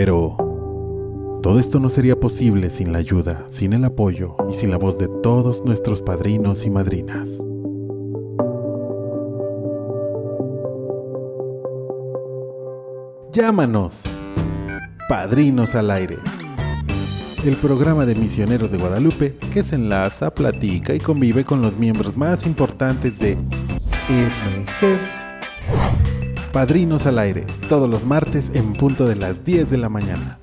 Pero todo esto no sería posible sin la ayuda, sin el apoyo y sin la voz de todos nuestros padrinos y madrinas. Llámanos, Padrinos al Aire, el programa de misioneros de Guadalupe que se enlaza, platica y convive con los miembros más importantes de MG. Padrinos al Aire, todos los martes en punto de las 10 de la mañana.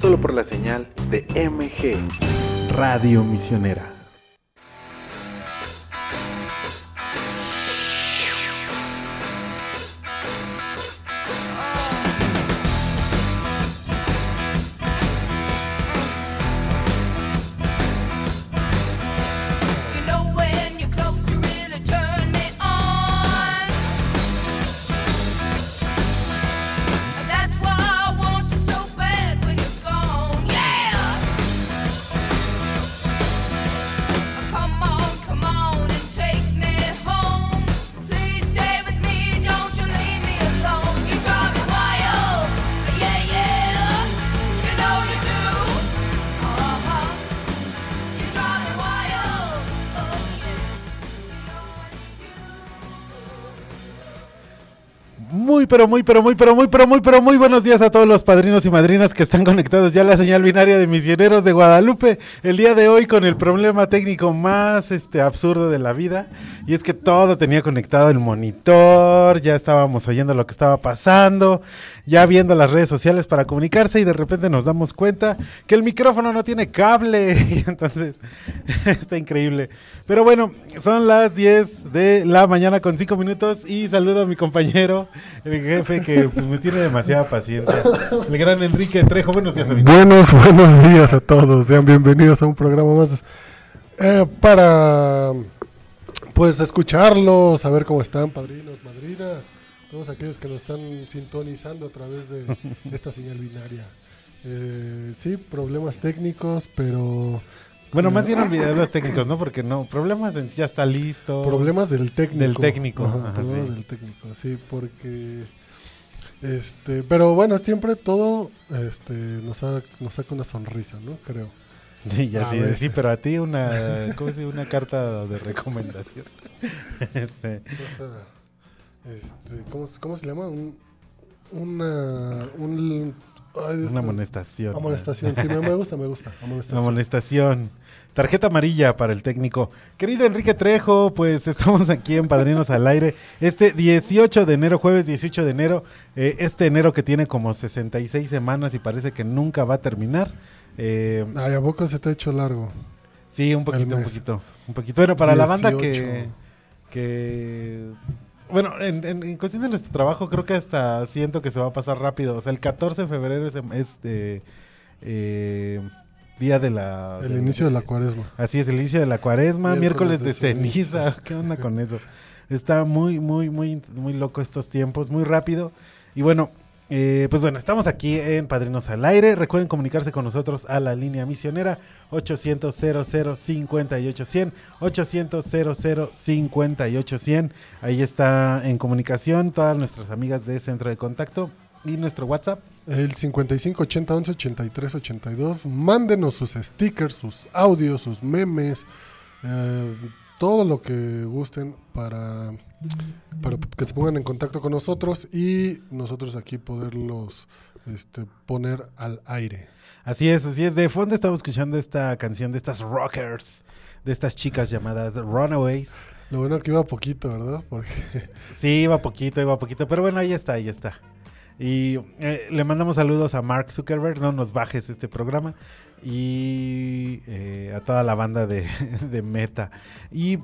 Solo por la señal de MG, Radio Misionera. Pero muy, pero muy, pero muy, pero muy, pero muy buenos días a todos los padrinos y madrinas que están conectados ya a la señal binaria de misioneros de Guadalupe. El día de hoy con el problema técnico más este, absurdo de la vida. Y es que todo tenía conectado el monitor, ya estábamos oyendo lo que estaba pasando, ya viendo las redes sociales para comunicarse y de repente nos damos cuenta que el micrófono no tiene cable. Y entonces está increíble. Pero bueno, son las 10 de la mañana con 5 minutos y saludo a mi compañero, jefe que pues, me tiene demasiada paciencia. El gran Enrique Trejo. Buenos días, amigo. Buenos, buenos días a todos. Sean bienvenidos a un programa más eh, para pues escucharlos, saber cómo están, padrinos, madrinas, todos aquellos que nos están sintonizando a través de esta señal binaria. Eh, sí, problemas técnicos, pero Bueno, más bien olvidar los técnicos, ¿no? Porque no, problemas en sí ya está listo. problemas del técnico. Del técnico, Ajá, ajá, problemas sí. del técnico, sí, porque este, pero bueno, siempre todo este nos, sa- nos saca una sonrisa, ¿no? Creo. Sí, ya A sí, veces. sí, pero a ti una, ¿cómo se dice? Una carta de recomendación. Este, O sea, este, ¿cómo, cómo se llama? Un, una, un, ay, una amonestación. amonestación. Sí, me, me gusta, me gusta. Amonestación. Amonestación. Tarjeta amarilla para el técnico. Querido Enrique Trejo, pues estamos aquí en Padrinos al Aire. Este 18 de enero, jueves 18 de enero, eh, este enero que tiene como 66 semanas y parece que nunca va a terminar. Eh, Ay, ¿a poco se te ha hecho largo? sí, un poquito, un poquito. Un poquito. Bueno, para la banda que, 18. que... Bueno, en, en- en cuestión de nuestro trabajo creo que hasta siento que se va a pasar rápido. O sea, el 14 de febrero es, es, eh, día de la... El inicio de la cuaresma. Así es, el inicio de la cuaresma, miércoles, Miércoles de, de ceniza. ceniza. ¿Qué onda con eso? Está muy, muy, muy, muy loco estos tiempos, muy rápido. Y bueno, eh, pues bueno, estamos aquí en Padrinos al Aire. Recuerden comunicarse con nosotros a la línea misionera 800 00 58 800 00 58 Ahí está en comunicación todas nuestras amigas de Centro de Contacto y nuestro WhatsApp. El 55 80 11 83 82. Mándenos sus stickers, sus audios, sus memes, eh, todo lo que gusten para, para que se pongan en contacto con nosotros y nosotros aquí poderlos este, poner al aire. Así es, así es. De fondo estamos escuchando esta canción de estas rockers, de estas chicas llamadas Runaways. Lo bueno que iba poquito, ¿verdad? Porque Sí, iba poquito, iba poquito, pero bueno, ahí está, ahí está. Y eh, le mandamos saludos a Mark Zuckerberg, no nos bajes este programa, y eh, a toda la banda de, Meta. Y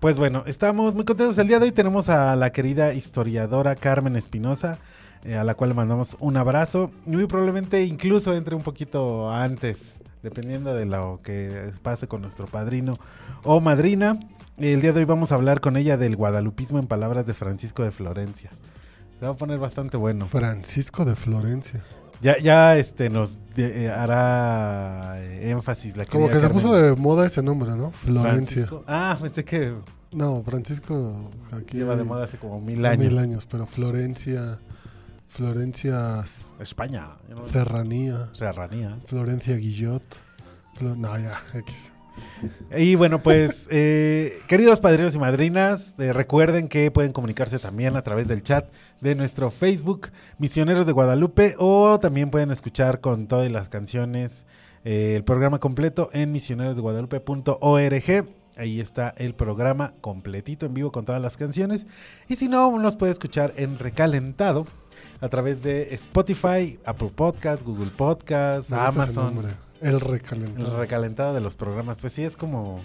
Pues bueno, estamos muy contentos. El día de hoy tenemos a la querida historiadora Carmen Espinosa, eh, a la cual le mandamos un abrazo. Y muy probablemente incluso entre un poquito antes, dependiendo de lo que pase con nuestro padrino o madrina. El día de hoy vamos a hablar con ella del guadalupismo en palabras de Francisco de Florencia. Se va a poner bastante bueno. Francisco de Florencia. Ya, ya este nos de- eh, hará eh, énfasis la Como que se puso de moda ese nombre, ¿no? Florencia. Francisco. Ah, pensé que No, Francisco aquí lleva de moda hace como mil mil años. años, pero Florencia, Florencia España. Serranía, Serranía. Florencia Guillot. No, ya, X. Y bueno, pues, eh, queridos padrinos y madrinas, eh, recuerden que pueden comunicarse también a través del chat de nuestro Facebook, Misioneros de Guadalupe, o también pueden escuchar con todas las canciones eh, el programa completo en misionerosdeguadalupe.org. Ahí está el programa completito en vivo con todas las canciones. Y si no, nos puede escuchar en recalentado a través de Spotify, Apple Podcast, Google Podcast, Amazon. El El recalentado. recalentado de los programas, pues sí es como,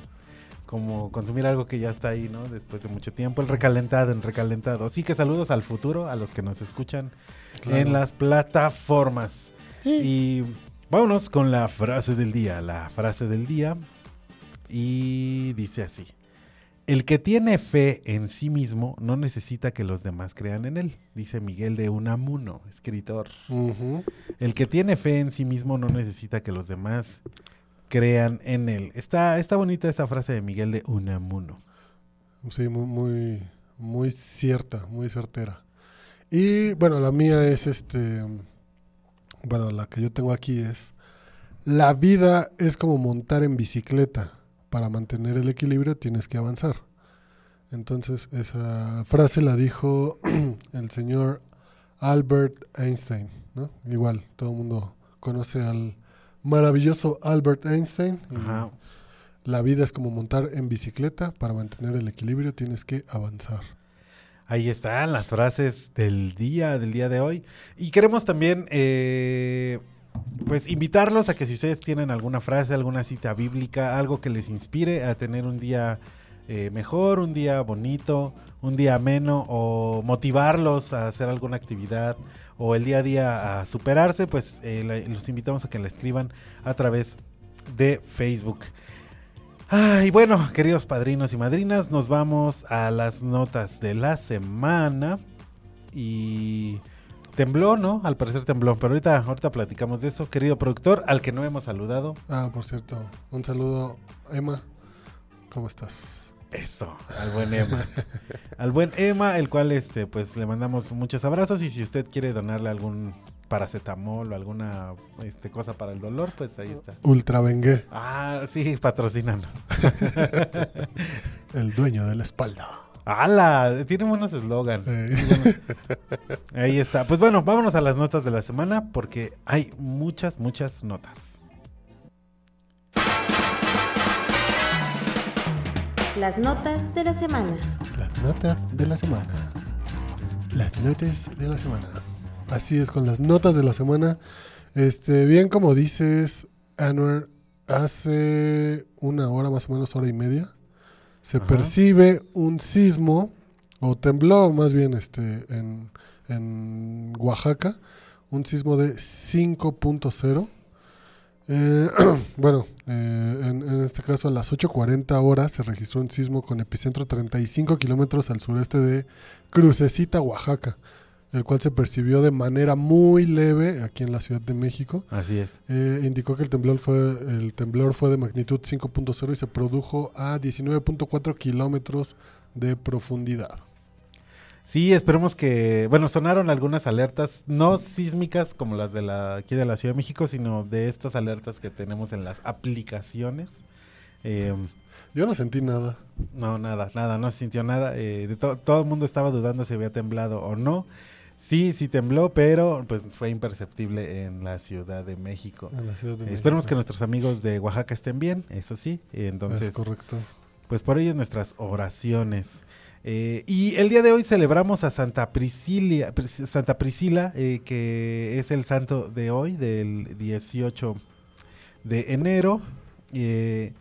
como consumir algo que ya está ahí, ¿no? Después de mucho tiempo, el recalentado, el recalentado. Así que saludos al futuro, a los que nos escuchan Claro. en las plataformas. Sí. Y vámonos con la frase del día, la frase del día. Y dice así. El que tiene fe en sí mismo no necesita que los demás crean en él, dice Miguel de Unamuno, escritor. El que tiene fe en sí mismo no necesita que los demás crean en él. Está, está bonita esa frase de Miguel de Unamuno. Sí, muy, muy, muy cierta, muy certera. Y bueno, la mía es este. Bueno, la que yo tengo aquí es. La vida es como montar en bicicleta. Para mantener el equilibrio tienes que avanzar. Entonces, esa frase la dijo el señor Albert Einstein, ¿no? Igual, todo el mundo conoce al maravilloso Albert Einstein. Ajá. la vida es como montar en bicicleta. Para mantener el equilibrio tienes que avanzar. Ahí están las frases del día, del día de hoy. Y queremos también, eh, pues, invitarlos a que si ustedes tienen alguna frase, alguna cita bíblica, algo que les inspire a tener un día eh, mejor, un día bonito, un día ameno, o motivarlos a hacer alguna actividad, o el día a día a superarse, pues eh, los invitamos a que la escriban a través de Facebook. Ay, bueno, queridos padrinos y madrinas, nos vamos a las notas de la semana. Y tembló, ¿no? Al parecer tembló, pero ahorita, ahorita platicamos de eso. Querido productor, al que no hemos saludado. Ah, por cierto, un saludo, Emma. ¿Cómo estás? Eso, al buen Emma. al buen Emma, el cual este, pues le mandamos muchos abrazos. Y si usted quiere donarle algún paracetamol o alguna este, cosa para el dolor, pues ahí está. Ultra Bengué, Ah, sí, patrocínanos. el dueño de la espalda. ¡Hala! Tiene buenos eslogan. Eh, Ahí está. Pues bueno, vámonos a las notas de la semana porque hay muchas, muchas notas. Las notas de la semana. las notas de la semana. Las notas de la semana. Así es, con las notas de la semana. Este, bien como dices, Anwar, hace una hora, más o menos hora y media, se Ajá. percibe un sismo, o tembló más bien este, en, en Oaxaca, un sismo de 5.0. Eh, bueno, eh, en, en este caso a las 8.40 horas se registró un sismo con epicentro 35 kilómetros al sureste de Crucecita, Oaxaca, el cual se percibió de manera muy leve aquí en la Ciudad de México. Así es. Eh, indicó que el temblor, fue, el temblor fue de magnitud 5.0 y se produjo a 19.4 kilómetros de profundidad. Sí, esperemos que, bueno, sonaron algunas alertas, no sísmicas como las de la aquí de la Ciudad de México, sino de estas alertas que tenemos en las aplicaciones. Eh, Yo no sentí nada. no, nada, nada, no se sintió nada. eh, de to- todo el mundo estaba dudando si había temblado o no. Sí, sí tembló, pero pues fue imperceptible en la Ciudad de México. En la Ciudad de Esperemos que nuestros amigos de Oaxaca estén bien, eso sí. Entonces, Es correcto. pues por ellos nuestras oraciones. Eh, y el día de hoy celebramos a Santa Priscila, Pris- Santa Priscila eh, que es el santo de hoy, del 18 de enero. Eh,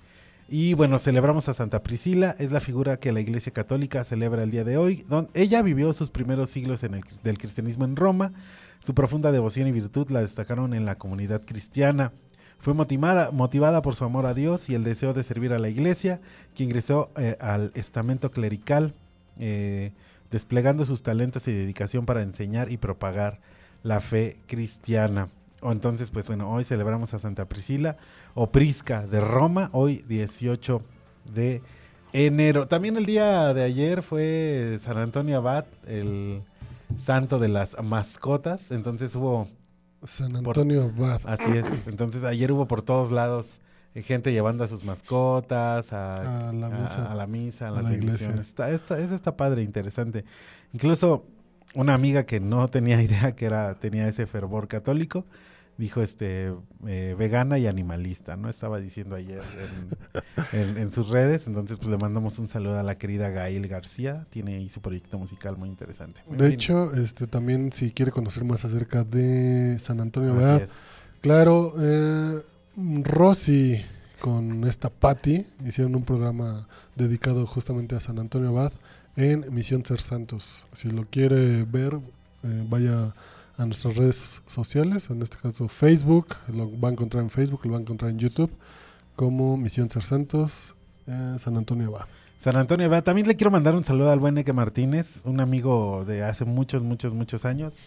Y bueno, celebramos a Santa Priscila, es la figura que la Iglesia Católica celebra el día de hoy. Don, ella vivió sus primeros siglos en el, del cristianismo en Roma. Su profunda devoción y virtud la destacaron en la comunidad cristiana. Fue motivada, motivada por su amor a Dios y el deseo de servir a la Iglesia, que ingresó eh, al estamento clerical, eh, desplegando sus talentos y dedicación para enseñar y propagar la fe cristiana. O entonces, pues bueno, hoy celebramos a Santa Priscila o Prisca de Roma, hoy 18 de enero. También el día de ayer fue San Antonio Abad, el santo de las mascotas. Entonces hubo, San Antonio Abad. así es, entonces ayer hubo por todos lados eh, gente llevando a sus mascotas a, A la misa. a, a la misa, a, A las la iglesia. Está, está, eso está padre, interesante. Incluso una amiga que no tenía idea que era tenía ese fervor católico dijo este eh, vegana y animalista no estaba diciendo ayer en, en- en sus redes. Entonces pues le mandamos un saludo a la querida Gail García. Tiene ahí su proyecto musical muy interesante. De hecho, este también si quiere conocer más acerca de San Antonio así es. claro, eh, Rosy con esta Patty hicieron un programa dedicado justamente a San Antonio Abad en Misión Ser Santos. Si lo quiere ver, eh, vaya a nuestras redes sociales, en este caso Facebook, lo va a encontrar en Facebook, lo va a encontrar en YouTube, como Misión Ser Santos, eh, San Antonio Abad. San Antonio Abad. También le quiero mandar un saludo al buen Eke Martínez, un amigo de hace muchos, muchos, muchos años.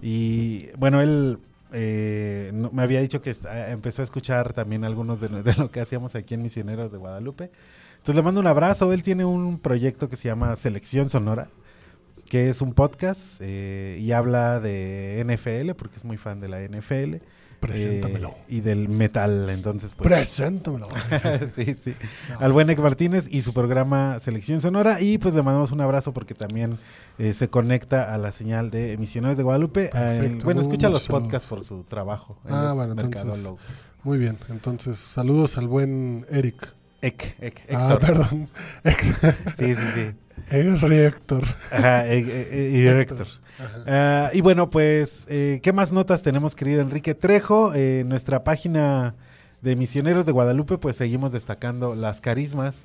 Y bueno, él eh, me había dicho que eh, empezó a escuchar también algunos de lo que hacíamos aquí en Misioneros de Guadalupe. Entonces le mando un abrazo. Él tiene un proyecto que se llama Selección Sonora, que es un podcast eh, y habla de NFL, porque es muy fan de la NFL. Preséntamelo. eh, y del metal. Entonces, pues. Preséntamelo. sí, sí. Al buen Nick Martínez y su programa Selección Sonora. Y pues le mandamos un abrazo porque también eh, se conecta a la señal de Emisiones de Guadalupe. Ah, el- Perfecto, bueno, escucha los podcasts por su trabajo. Ah, bueno, entonces-. Muy bien, entonces saludos al buen Eric. Ek, Ek, Ah, Héctor. perdón. Sí, sí, sí. Ajá, eh, eh, eh, y. Ajá. Ah, y bueno, pues, eh, ¿qué más notas tenemos, querido Enrique Trejo? En nuestra página de Misioneros de Guadalupe, pues seguimos destacando las carismas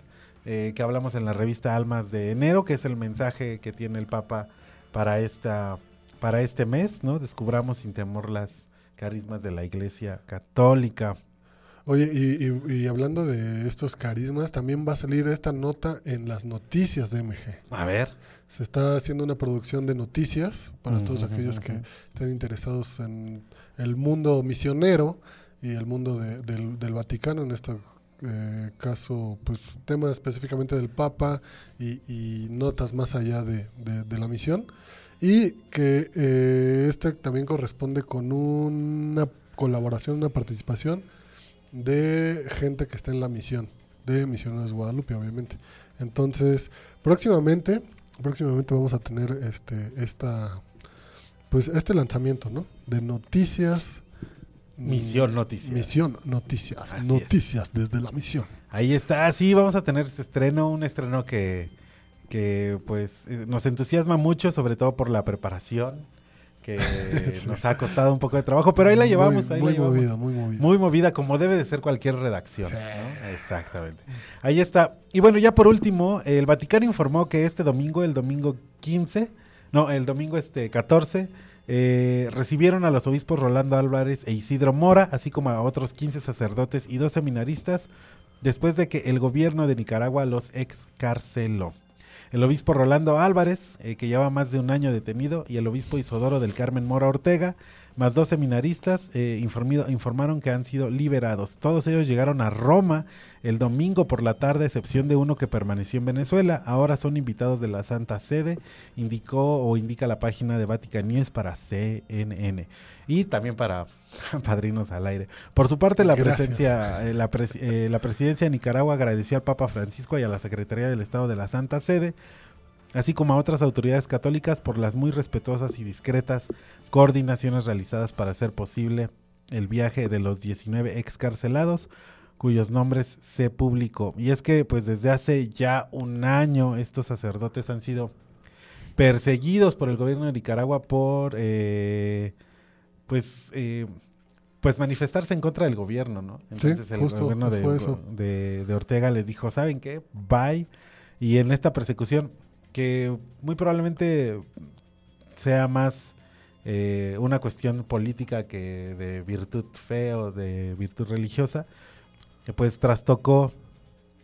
que hablamos en la revista Almas de enero, que es el mensaje que tiene el Papa para, esta, para este mes, ¿no? Descubramos sin temor las carismas de la Iglesia Católica. Oye, y, y- y hablando de estos carismas, también va a salir esta nota en las noticias de MG. A ver. Se está haciendo una producción de noticias para todos aquellos que estén interesados en el mundo misionero y el mundo de- del, del Vaticano, en este eh, caso, pues tema específicamente del Papa y, y notas más allá de, de- de la misión. Y que eh, este también corresponde con una colaboración, una participación de gente que está en la misión, de Misioneros Guadalupe, obviamente. Entonces, próximamente, próximamente vamos a tener este, esta, pues este lanzamiento, ¿no? De noticias. Misión Noticias. Misión Noticias. Así es. noticias desde la misión. Ahí está, sí, vamos a tener este estreno, un estreno que, que pues eh, nos entusiasma mucho, sobre todo por la preparación, que Sí. nos ha costado un poco de trabajo, pero ahí la llevamos, Muy, ahí muy la llevamos. movida, muy movida. Muy movida, como debe de ser cualquier redacción. Sí. ¿no? Exactamente. Ahí está. Y bueno, ya por último, el Vaticano informó que este domingo, el domingo 15, no, el domingo este 14, eh, recibieron a los obispos Rolando Álvarez e Isidro Mora, así como a otros 15 sacerdotes y dos seminaristas, después de que el gobierno de Nicaragua los excarceló. El obispo Rolando Álvarez, eh, que lleva más de un año detenido, y el obispo Isodoro del Carmen Mora Ortega, más dos seminaristas, eh, informaron que han sido liberados. Todos ellos llegaron a Roma el domingo por la tarde, excepción de uno que permaneció en Venezuela. Ahora son invitados de la Santa Sede, indicó o indica la página de Vatican News para CNN y también para Padrinos al Aire. Por su parte, la Gracias. presencia, eh, la, pres- eh, la presidencia de Nicaragua agradeció al Papa Francisco y a la Secretaría del Estado de la Santa Sede así como a otras autoridades católicas por las muy respetuosas y discretas coordinaciones realizadas para hacer posible el viaje de los 19 excarcelados cuyos nombres se publicó. Y es que pues desde hace ya un año estos sacerdotes han sido perseguidos por el gobierno de Nicaragua por eh, pues eh, pues manifestarse en contra del gobierno, ¿no? Entonces el justo, gobierno de, de- de Ortega les dijo, ¿saben qué? Bye. Y en esta persecución, que muy probablemente sea más eh, una cuestión política que de virtud fe o de virtud religiosa, pues trastocó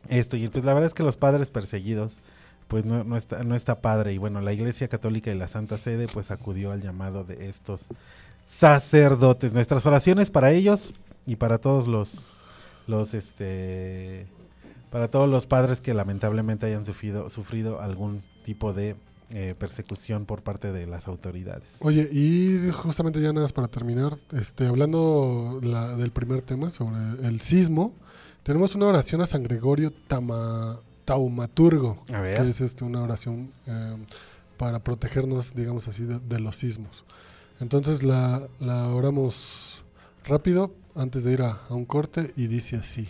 esto. Y pues la verdad es que los padres perseguidos, pues no, no está, no está padre. Y bueno, la Iglesia Católica y la Santa Sede pues acudió al llamado de estos sacerdotes. Nuestras oraciones para ellos y para todos los, los este, para todos los padres que lamentablemente hayan sufrido, sufrido algún tipo de eh, persecución por parte de las autoridades. Oye, y justamente ya nada más para terminar, este, hablando la- del primer tema sobre el sismo, tenemos una oración a San Gregorio Tama- Taumaturgo, A ver. que es este, una oración eh, para protegernos, digamos así, de, de los sismos. Entonces la, oramos rápido antes de ir a, a un corte y dice así.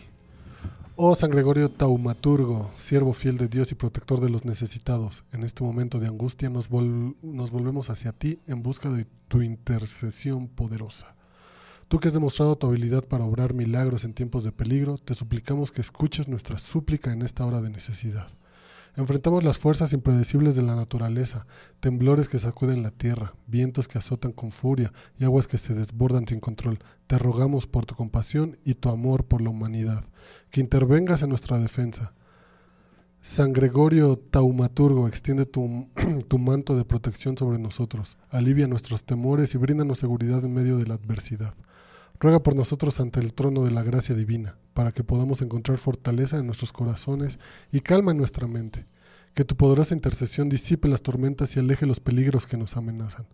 Oh San Gregorio Taumaturgo, siervo fiel de Dios y protector de los necesitados, en este momento de angustia nos, vol- nos volvemos hacia ti en busca de tu intercesión poderosa. Tú que has demostrado tu habilidad para obrar milagros en tiempos de peligro, te suplicamos que escuches nuestra súplica en esta hora de necesidad. Enfrentamos las fuerzas impredecibles de la naturaleza, temblores que sacuden la tierra, vientos que azotan con furia y aguas que se desbordan sin control. Te rogamos por tu compasión y tu amor por la humanidad, que intervengas en nuestra defensa. San Gregorio Taumaturgo, extiende tu, tu manto de protección sobre nosotros, alivia nuestros temores y bríndanos seguridad en medio de la adversidad. Ruega por nosotros ante el trono de la gracia divina, para que podamos encontrar fortaleza en nuestros corazones y calma en nuestra mente. Que tu poderosa intercesión disipe las tormentas y aleje los peligros que nos amenazan.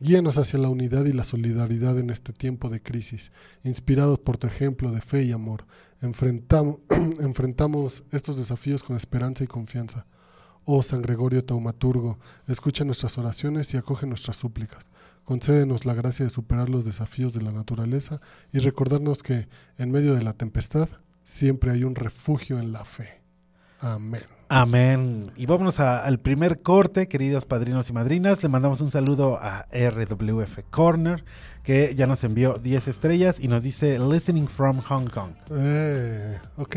Guíanos hacia la unidad y la solidaridad en este tiempo de crisis, inspirados por tu ejemplo de fe y amor. Enfrentamos, enfrentamos estos desafíos con esperanza y confianza. Oh San Gregorio Taumaturgo, escucha nuestras oraciones y acoge nuestras súplicas. Concédenos la gracia de superar los desafíos de la naturaleza y recordarnos que, en medio de la tempestad, siempre hay un refugio en la fe. Amén. Amén. Y vámonos a- al primer corte, queridos padrinos y madrinas. Le mandamos un saludo a RWF Corner, que ya nos envió 10 estrellas y nos dice Listening from Hong Kong. Eh, ok.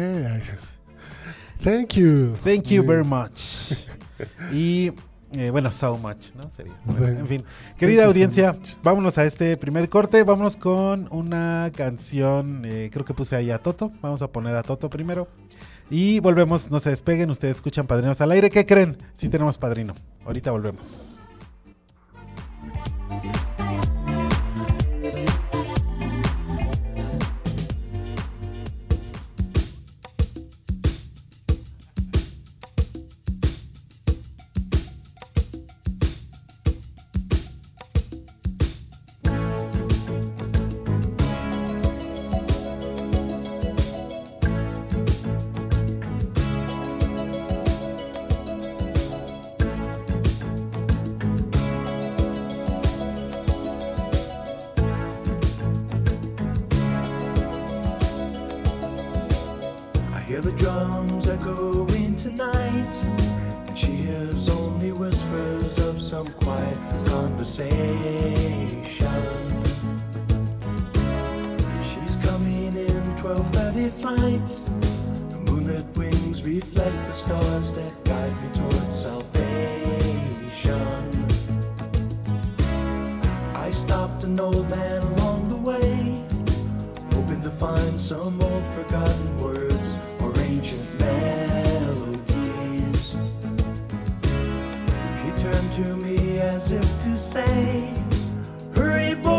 Thank you. Thank you very much. Y eh, bueno, so much, ¿no? Sería. Bueno, en fin, querida so audiencia, vámonos a este primer corte. Vámonos con una canción. eh, creo que puse ahí a Toto. Vamos a poner a Toto primero. Y volvemos, no se despeguen. Ustedes escuchan Padrinos al aire. ¿Qué creen? Sí tenemos padrino. Ahorita volvemos. As if to say, Hurry, boy,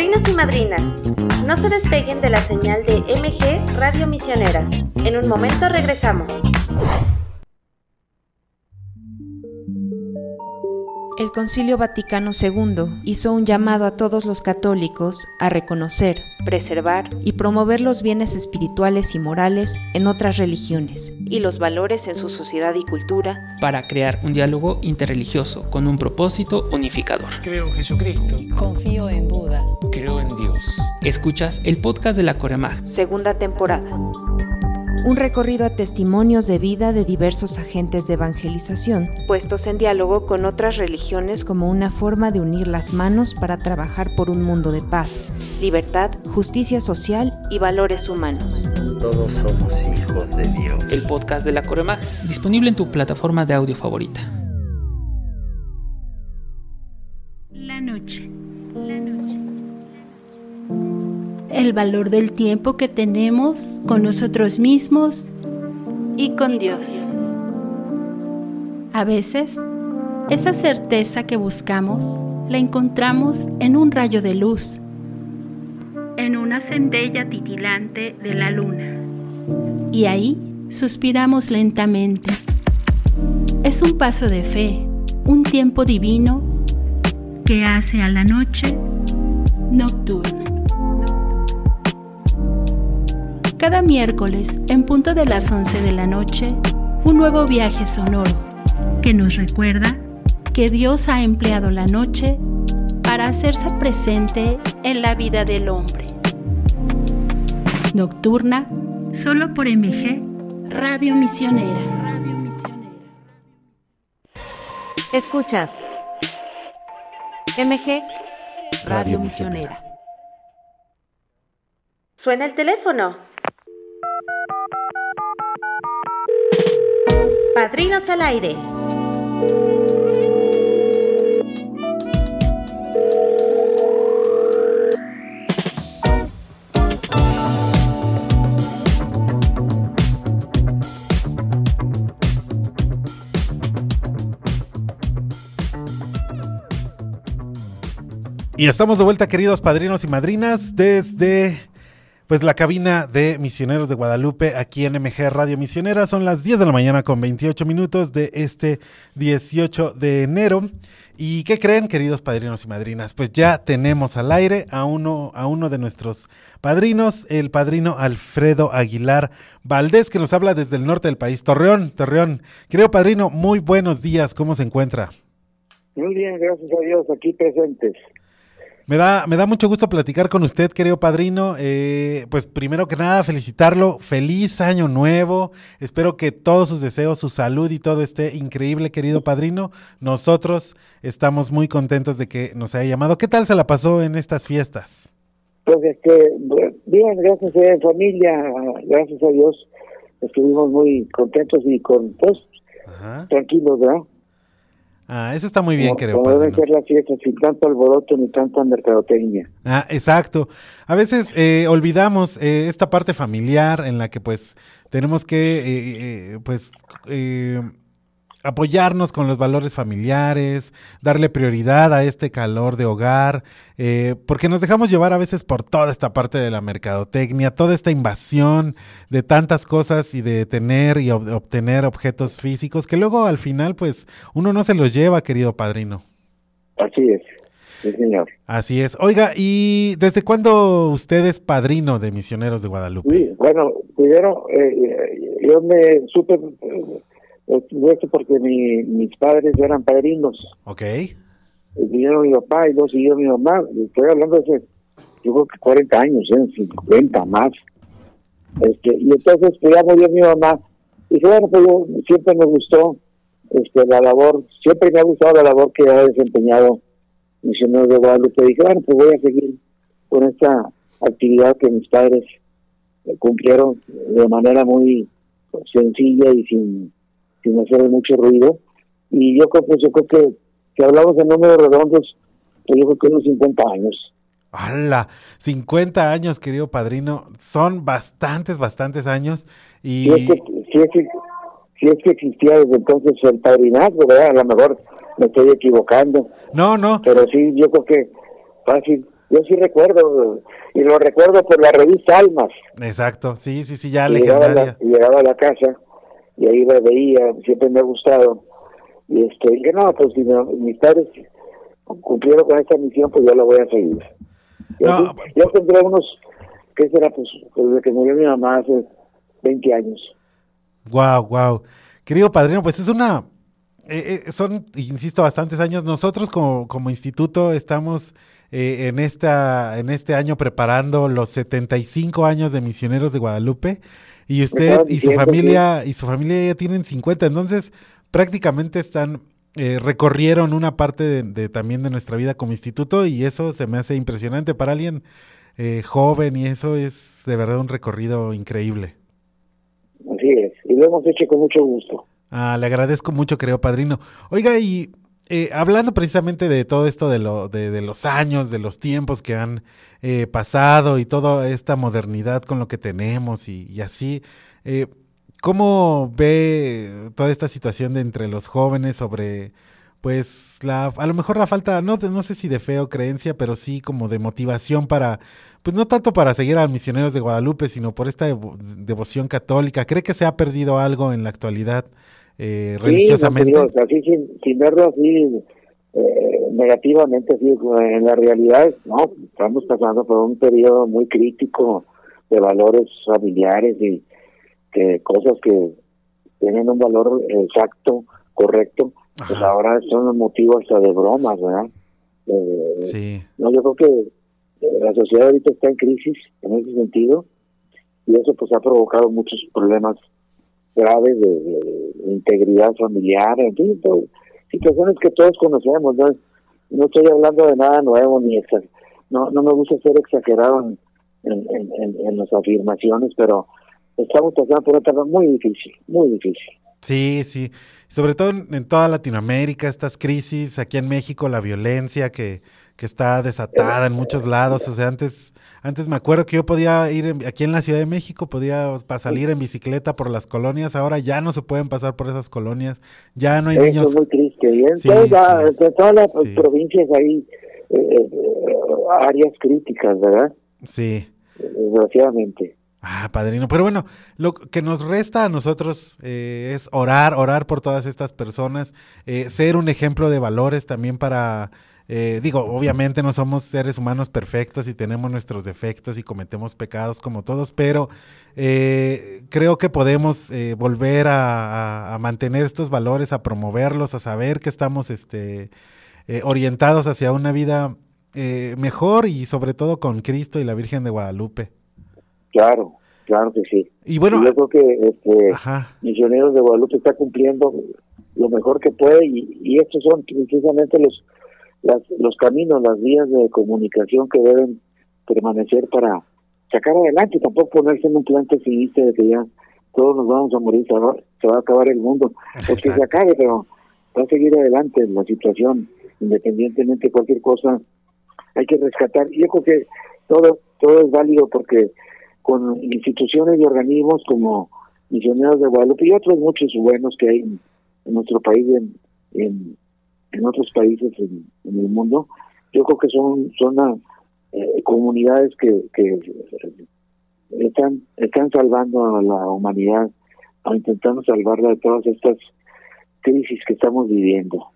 Padrinos y madrinas, no se despeguen de la señal de MG Radio Misionera. En un momento regresamos. El Concilio Vaticano II hizo un llamado a todos los católicos a reconocer, preservar y promover los bienes espirituales y morales en otras religiones y los valores en su sociedad y cultura para crear un diálogo interreligioso con un propósito unificador. Creo en Jesucristo. Confío en Buda. Creo en Dios. Escuchas el podcast de la Coremag. Segunda temporada. Un recorrido a testimonios de vida de diversos agentes de evangelización, puestos en diálogo con otras religiones como una forma de unir las manos para trabajar por un mundo de paz, libertad, justicia social y valores humanos. Todos somos hijos de Dios. El podcast de la Coremag, disponible en tu plataforma de audio favorita. La noche. El valor del tiempo que tenemos con nosotros mismos y con Dios. A veces, esa certeza que buscamos la encontramos en un rayo de luz, en una centella titilante de la luna. Y ahí suspiramos lentamente. Es un paso de fe, un tiempo divino que hace a la noche nocturna. Cada miércoles, en punto de las 11 de la noche, un nuevo viaje sonoro que nos recuerda que Dios ha empleado la noche para hacerse presente en la vida del hombre. Nocturna, solo por MG, Radio Misionera. Escuchas MG Radio Misionera. Suena el teléfono. Padrinos al aire. Y estamos de vuelta, queridos padrinos y madrinas, desde pues la cabina de Misioneros de Guadalupe aquí en MG Radio Misionera. Son las 10 de la mañana con 28 minutos de este 18 de enero. ¿Y qué creen, queridos padrinos y madrinas? Pues ya tenemos al aire a uno, a uno de nuestros padrinos, el padrino Alfredo Aguilar Valdés, que nos habla desde el norte del país, Torreón, Torreón. Querido padrino, muy buenos días, ¿cómo se encuentra? Muy bien, gracias a Dios, aquí presentes. Me da, me da mucho gusto platicar con usted, querido padrino. Eh, pues primero que nada, felicitarlo. Feliz año nuevo. Espero que todos sus deseos, su salud y todo esté increíble, querido padrino. Nosotros estamos muy contentos de que nos haya llamado. ¿Qué tal se la pasó en estas fiestas? Pues este, bien, gracias a la familia, gracias a Dios, estuvimos muy contentos y con, pues, Ajá. tranquilos, ¿verdad? Ah, eso está muy bien, querido como deben ser las fiestas, sin tanto alboroto ni tanta mercadotecnia. Ah, exacto. A veces eh, olvidamos eh, esta parte familiar en la que pues tenemos que eh, eh, pues eh, apoyarnos con los valores familiares, darle prioridad a este calor de hogar, eh, porque nos dejamos llevar a veces por toda esta parte de la mercadotecnia, toda esta invasión de tantas cosas y de tener y ob- obtener objetos físicos que luego al final pues uno no se los lleva, querido padrino. Así es, sí señor. Así es. Oiga, ¿y desde cuándo usted es padrino de Misioneros de Guadalupe? Sí, bueno, primero, eh, eh, yo me supe eh, esto porque mi, mis padres eran padrinos. Ok. Vinieron mi papá y luego siguió mi mamá. Estoy hablando de hace, yo creo que 40 años, ¿eh? 50 más. Este, y entonces, pues ya murió mi mamá. Y dije, bueno, pues yo siempre me gustó este, la labor, siempre me ha gustado la labor que ha desempeñado Misioneros de Guadalupe. Dije, bueno, pues voy a seguir con esta actividad que mis padres eh, cumplieron de manera muy sencilla y sin, sin hacer mucho ruido. Y yo creo, pues, yo creo que, que hablamos en números redondos, pues yo creo que unos 50 años. ¡Hala! 50 años, querido padrino. Son bastantes, bastantes años. Y Si es que, si es que, si es que existía desde entonces el padrinazgo, ¿verdad? A lo mejor me estoy equivocando. no, no. Pero sí, yo creo que fácil. Yo sí recuerdo, y lo recuerdo por la revista Almas. Exacto. Sí, sí, sí, ya llegaba, a legendaria. la, y llegaba a la casa y ahí la veía, siempre me ha gustado. Y este, dije, no, pues si me- mis padres cumplieron con esta misión, pues yo la voy a seguir. Y No, así, p- yo tendré unos, ¿qué será? Pues desde que murió mi mamá hace 20 años. Wow, wow. Querido padrino, pues es una. eh, eh, son, insisto, bastantes años. Nosotros como, como instituto estamos eh, en, esta, en este año preparando los 75 años de Misioneros de Guadalupe. Y usted y su familia y su familia ya tienen 50. Entonces, prácticamente están. eh, recorrieron una parte de, de también de nuestra vida como instituto y eso se me hace impresionante para alguien eh, joven y eso es de verdad un recorrido increíble. Así es. Y lo hemos hecho con mucho gusto. Ah, le agradezco mucho, creo, padrino. Oiga, y eh, hablando precisamente de todo esto de, lo, de, de los años, de los tiempos que han eh, pasado y toda esta modernidad con lo que tenemos y, así, eh, ¿cómo ve toda esta situación de entre los jóvenes sobre, pues, la, a lo mejor la falta, no, no sé si de fe o creencia, pero sí como de motivación para, pues no tanto para seguir a misioneros de Guadalupe, sino por esta devo- devoción católica. ¿Cree que se ha perdido algo en la actualidad eh, Sí, religiosamente? no digo, así sin, sin verlo así eh, negativamente, así, en la realidad, no, estamos pasando por un periodo muy crítico de valores familiares y que cosas que tienen un valor exacto, correcto, pues ahora son motivos hasta de bromas, ¿verdad? Eh, Sí, No, yo creo que eh, la sociedad ahorita está en crisis en ese sentido y eso pues ha provocado muchos problemas graves de, de- de integridad familiar, en fin, todo- situaciones que todos conocemos, ¿no? No estoy hablando de nada nuevo ni exa- no no me gusta ser exagerado en, en, en- en- las afirmaciones, pero estamos pasando por una etapa muy difícil, muy difícil. sí, sí. Sobre todo en toda Latinoamérica, estas crisis, aquí en México, la violencia que, que está desatada en muchos lados. O sea, antes, antes me acuerdo que yo podía ir en- aquí en la Ciudad de México, podía salir en bicicleta por las colonias. Ahora ya no se pueden pasar por esas colonias. Ya no hay Eso niños. es muy triste. Y Sí, la- sí. en todas las Sí. provincias hay eh, eh, áreas críticas, ¿verdad? Sí. Desgraciadamente. Ah, padrino. Pero bueno, lo que nos resta a nosotros eh, es orar, orar por todas estas personas, eh, ser un ejemplo de valores también para, eh, digo, obviamente no somos seres humanos perfectos y tenemos nuestros defectos y cometemos pecados como todos, pero eh, creo que podemos eh, volver a, mantener estos valores, a promoverlos, a saber que estamos este, eh, orientados hacia una vida eh, mejor y sobre todo con Cristo y la Virgen de Guadalupe. Claro, claro que sí. Y bueno, yo creo que este. Misioneros de Guadalupe está cumpliendo lo mejor que puede y, y estos son precisamente los las, los caminos, las vías de comunicación que deben permanecer para sacar adelante, tampoco ponerse en un plan pesimista de que ya todos nos vamos a morir, se va, se va a acabar el mundo, pues que se acabe, pero va a seguir adelante la situación, independientemente de cualquier cosa, hay que rescatar. Yo creo que todo todo es válido porque con instituciones y organismos como Misioneros de Guadalupe y otros muchos buenos que hay en, en nuestro país en, en otros países en, el mundo, yo creo que son son eh, comunidades que, que están están salvando a la humanidad, o intentando salvarla de todas estas crisis que estamos viviendo.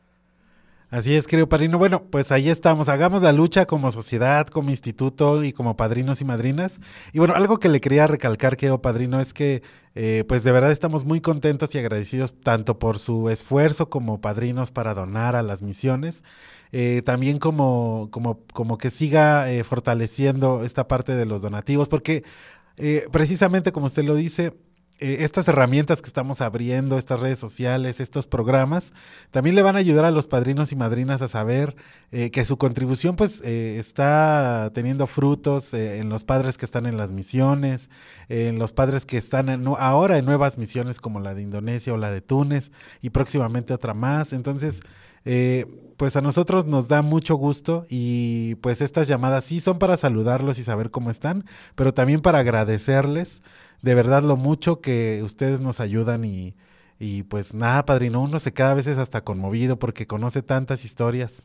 Así es, querido padrino. Bueno, pues ahí estamos. Hagamos la lucha como sociedad, como instituto y como padrinos y madrinas. Y bueno, algo que le quería recalcar, querido padrino, es que eh, pues de verdad estamos muy contentos y agradecidos tanto por su esfuerzo como padrinos para donar a las misiones, eh, también como, como, como que siga eh, fortaleciendo esta parte de los donativos, porque precisamente como usted lo dice, eh, estas herramientas que estamos abriendo, estas redes sociales, estos programas, también le van a ayudar a los padrinos y madrinas a saber eh, que su contribución pues eh, está teniendo frutos eh, en los padres que están en las misiones, en los padres que están en ahora en nuevas misiones como la de Indonesia o la de Túnez y próximamente otra más. Entonces, eh, pues a nosotros nos da mucho gusto y pues estas llamadas sí son para saludarlos y saber cómo están, pero también para agradecerles de verdad lo mucho que ustedes nos ayudan y, y pues nada, padrino, uno se queda a veces hasta conmovido porque conoce tantas historias.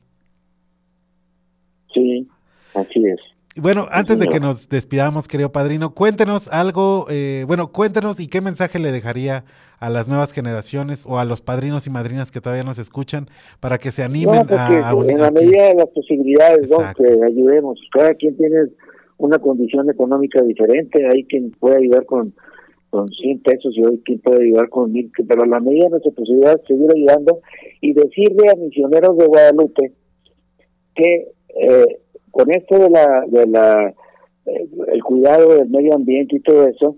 Sí, así es. Bueno, antes de que nos despidamos, querido padrino, cuéntenos algo, eh, bueno, cuéntenos y qué mensaje le dejaría a las nuevas generaciones o a los padrinos y madrinas que todavía nos escuchan para que se animen No, a, a en la medida de las posibilidades, ¿no? Que ayudemos. Cada quien tiene una condición económica diferente. Hay quien puede ayudar con, con 100 pesos y hoy quien puede ayudar con mil. Pero en la medida de nuestra posibilidad, seguir ayudando y decirle a misioneros de Guadalupe que eh, con esto de la, de la eh, el cuidado del medio ambiente y todo eso,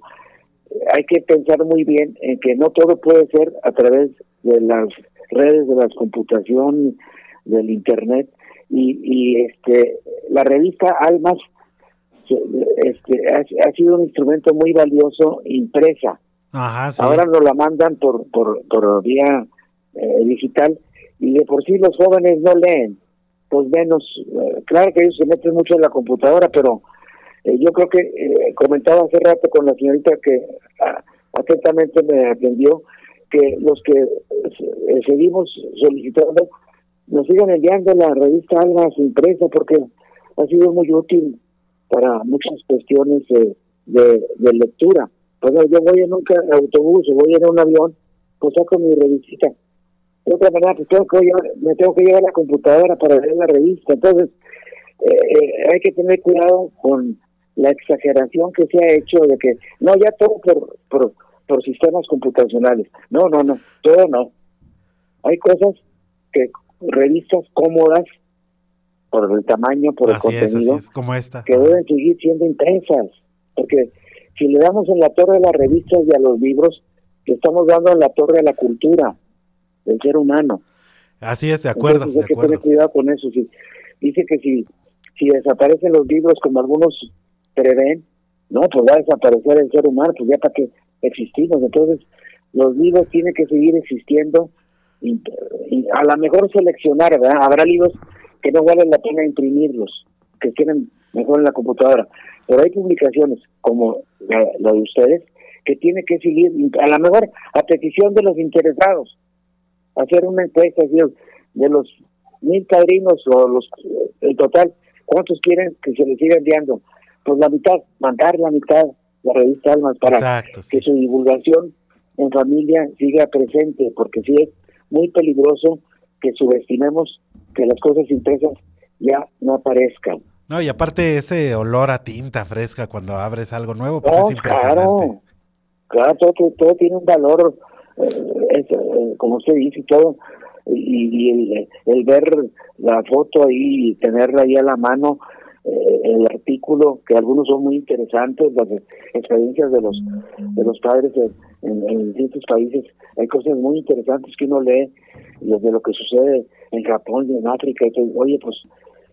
hay que pensar muy bien en que no todo puede ser a través de las redes de la computación, del internet y, y este la revista Almas este ha, ha sido un instrumento muy valioso impresa. Ajá, sí. Ahora nos la mandan por por, por vía eh, digital y de por sí los jóvenes no leen, pues menos, eh, claro que ellos se meten mucho en la computadora, pero eh, yo creo que comentaba hace rato con la señorita que ah, atentamente me atendió que los que seguimos solicitando nos sigan enviando la revista Almas impresa porque ha sido muy útil para muchas cuestiones de, de, lectura. Pues yo voy en un autobús o voy en un avión, pues saco mi revista. De otra manera, pues tengo que llevar, me tengo que llevar la computadora para leer la revista. Entonces, eh, eh, hay que tener cuidado con la exageración que se ha hecho de que, no, ya todo por, por, por sistemas computacionales. No, no, no, todo no. Hay cosas que revistas cómodas por el tamaño, por el Así es, contenido, es, como esta. que deben seguir siendo impresas, porque si le damos en la torre a las revistas y a los libros, le estamos dando en la torre a la cultura del ser humano. Así es, de acuerdo, Entonces de hay que acuerdo. tener cuidado con eso. Si, dice que si, si desaparecen los libros como algunos prevén, no, pues va a desaparecer el ser humano, pues ya para qué existimos. Entonces, los libros tienen que seguir existiendo y, y a lo mejor seleccionar, ¿verdad? Habrá libros que no vale la pena imprimirlos, que queden mejor en la computadora. Pero hay publicaciones como la, la de ustedes que tiene que seguir, a lo mejor a petición de los interesados, hacer una encuesta de los mil padrinos o los en total, ¿cuántos quieren que se les siga enviando? Pues la mitad, mandar la mitad la revista Almas para Exacto, que su divulgación en familia siga presente, porque sí es muy peligroso que subestimemos que las cosas impresas ya no aparezcan. No, y aparte ese olor a tinta fresca cuando abres algo nuevo, pues No, es impresionante. claro, claro, todo, todo, tiene un valor, eh, es, eh, como usted dice, y todo, y, y el, el ver la foto ahí y tenerla ahí a la mano, eh, el artículo, que algunos son muy interesantes, las experiencias de los de los padres en, en- en distintos países, hay cosas muy interesantes que uno lee, desde lo que sucede en Japón y en África, y todo, oye, pues,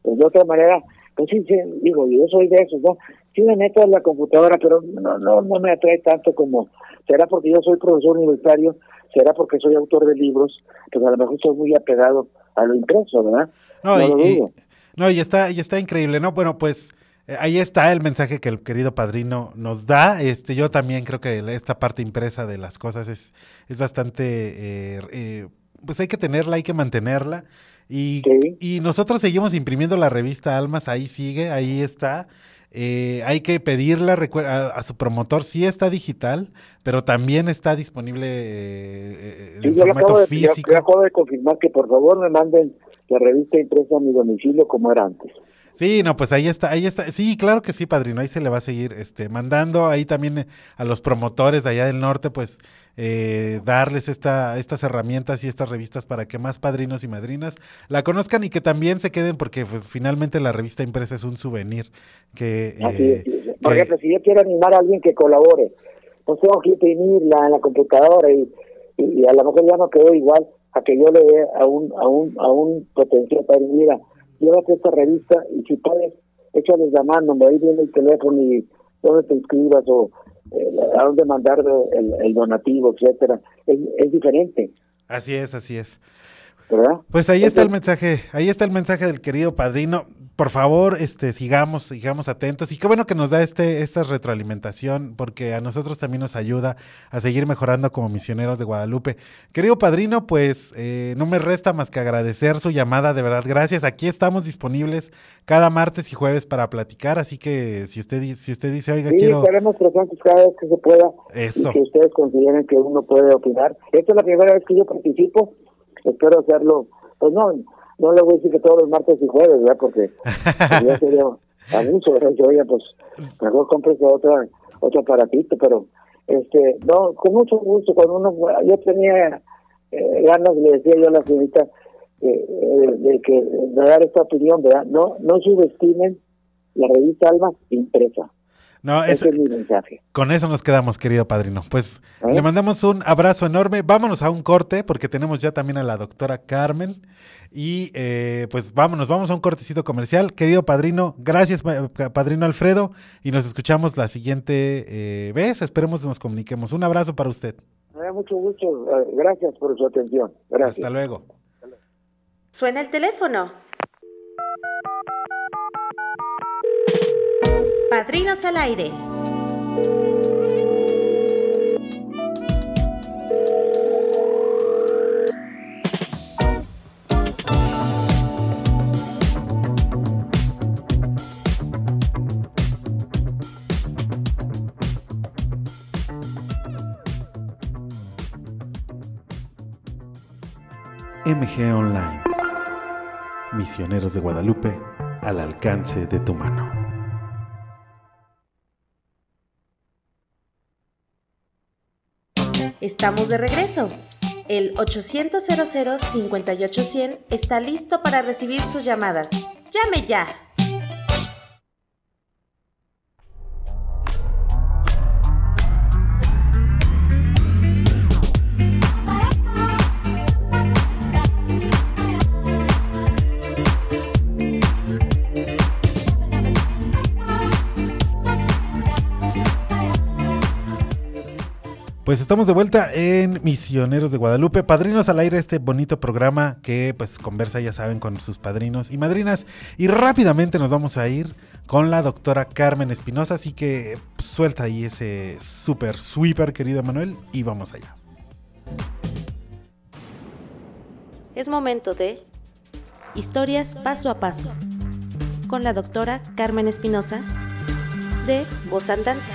pues de otra manera, pues sí, sí, digo, yo soy de esos, ¿no? Sí me meto en la computadora, pero no, no, no me atrae tanto como, será porque yo soy profesor universitario, será porque soy autor de libros, pues a lo mejor estoy muy apegado a lo impreso, ¿verdad? No, No y, lo y- dudo. No, y está, y está increíble, ¿no? Bueno, pues eh, ahí está el mensaje que el querido padrino nos da. Este, yo también creo que esta parte impresa de las cosas es, es bastante, eh, eh, pues hay que tenerla, hay que mantenerla. Y, y nosotros seguimos imprimiendo la revista Almas, ahí sigue, ahí está. Eh, hay que pedirla a, a su promotor, sí está digital, pero también está disponible eh, eh, Sí, en yo le acabo formato yo- físico. yo acabo de confirmar que por favor me manden la revista impresa a mi domicilio como era antes. Sí, no, pues ahí está, ahí está. Sí, claro que sí, padrino. Ahí se le va a seguir este, mandando. Ahí también eh, a los promotores de allá del norte, pues eh, darles esta, estas herramientas y estas revistas para que más padrinos y madrinas la conozcan y que también se queden, porque pues finalmente la revista impresa es un souvenir que, Así eh, es. Por que- ejemplo, si yo quiero animar a alguien que colabore, pues tengo que imprimirla en la computadora y, y, y a lo mejor ya no quedó igual a que yo le dé a un, a un, a un potencial padre, mira, llévate esta revista y si puedes, échales la mano, me ahí viene el teléfono y dónde te inscribas o eh, a dónde mandar el, el donativo, etcétera. Es, es diferente, Así es, así es. ¿Verdad? Pues ahí está el mensaje, ahí está el mensaje del querido padrino. Por favor, este, sigamos, sigamos atentos. Y qué bueno que nos da este, esta retroalimentación, porque a nosotros también nos ayuda a seguir mejorando como misioneros de Guadalupe. Querido padrino, pues eh, no me resta más que agradecer su llamada, de verdad, gracias. Aquí estamos disponibles cada martes y jueves para platicar, así que si usted, si usted dice, oiga, Sí, quiero... estaremos presentes cada vez que se pueda. Eso. Y que ustedes consideren que uno puede opinar. Esta es la primera vez que yo participo. Espero hacerlo. Pues no, no le voy a decir que todos los martes y jueves, ¿verdad? Porque ya sería abuso, ¿verdad? Yo, oiga, pues mejor cómprese otra, otro aparatito, pero este, no, con mucho gusto. Cuando uno, yo tenía eh, ganas, le decía yo a la señorita, eh, eh, de que dar esta opinión, ¿verdad? No, no subestimen la revista Alma impresa. No, es, Ese es mi mensaje. Con eso nos quedamos, querido padrino. Pues ¿Eh? le mandamos un abrazo enorme. Vámonos a un corte porque tenemos ya también a la doctora Carmen. Y eh, pues vámonos, vamos a un cortecito comercial. Querido padrino, gracias pa- padrino Alfredo. Y nos escuchamos la siguiente eh, vez. Esperemos nos comuniquemos. Un abrazo para usted. Me da mucho gusto. eh, Gracias por su atención. Gracias. Hasta luego. Suena el teléfono. Padrinos al aire. MG Online. Misioneros de Guadalupe al alcance de tu mano. Estamos de regreso. El 800 58100 está listo para recibir sus llamadas. ¡Llame ya! Pues estamos de vuelta en Misioneros de Guadalupe, Padrinos al aire, este bonito programa que pues conversa, ya saben, con sus padrinos y madrinas. Y rápidamente nos vamos a ir con la doctora Carmen Espinosa, así que suelta ahí ese super sweeper, querido Manuel, y vamos allá. Es momento de Historias paso a paso, con la doctora Carmen Espinosa, de Voz Andante.